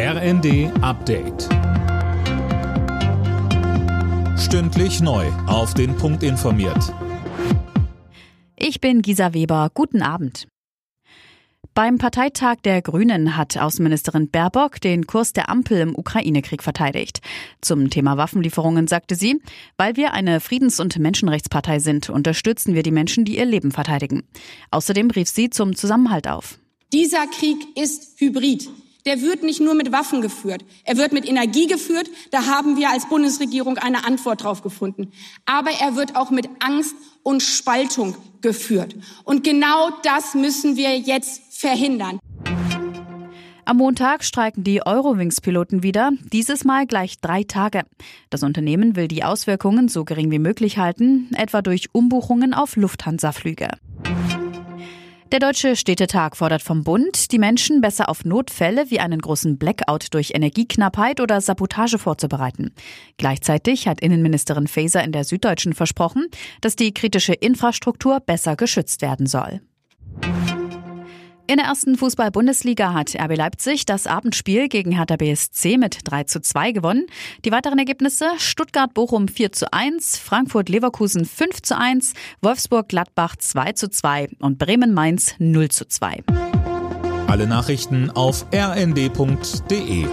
RND Update. Stündlich neu. Auf den Punkt informiert. Ich bin Gisa Weber. Guten Abend. Beim Parteitag der Grünen hat Außenministerin Baerbock den Kurs der Ampel im Ukraine-Krieg verteidigt. Zum Thema Waffenlieferungen sagte sie, weil wir eine Friedens- und Menschenrechtspartei sind, unterstützen wir die Menschen, die ihr Leben verteidigen. Außerdem rief sie zum Zusammenhalt auf. Dieser Krieg ist hybrid der wird nicht nur mit Waffen geführt, er wird mit Energie geführt. Da haben wir als Bundesregierung eine Antwort drauf gefunden. Aber er wird auch mit Angst und Spaltung geführt. Und genau das müssen wir jetzt verhindern. Am Montag streiken die Eurowings-Piloten wieder, dieses Mal gleich drei Tage. Das Unternehmen will die Auswirkungen so gering wie möglich halten, etwa durch Umbuchungen auf Lufthansa-Flüge. Der Deutsche Städtetag fordert vom Bund, die Menschen besser auf Notfälle wie einen großen Blackout durch Energieknappheit oder Sabotage vorzubereiten. Gleichzeitig hat Innenministerin Faeser in der Süddeutschen versprochen, dass die kritische Infrastruktur besser geschützt werden soll. In der ersten Fußball-Bundesliga hat RB Leipzig das Abendspiel gegen Hertha BSC mit 3 zu 2 gewonnen. Die weiteren Ergebnisse Stuttgart-Bochum 4 zu 1, Frankfurt-Leverkusen 5 zu 1, Wolfsburg-Gladbach 2 zu 2 und Bremen-Mainz 0 zu 2. Alle Nachrichten auf rnd.de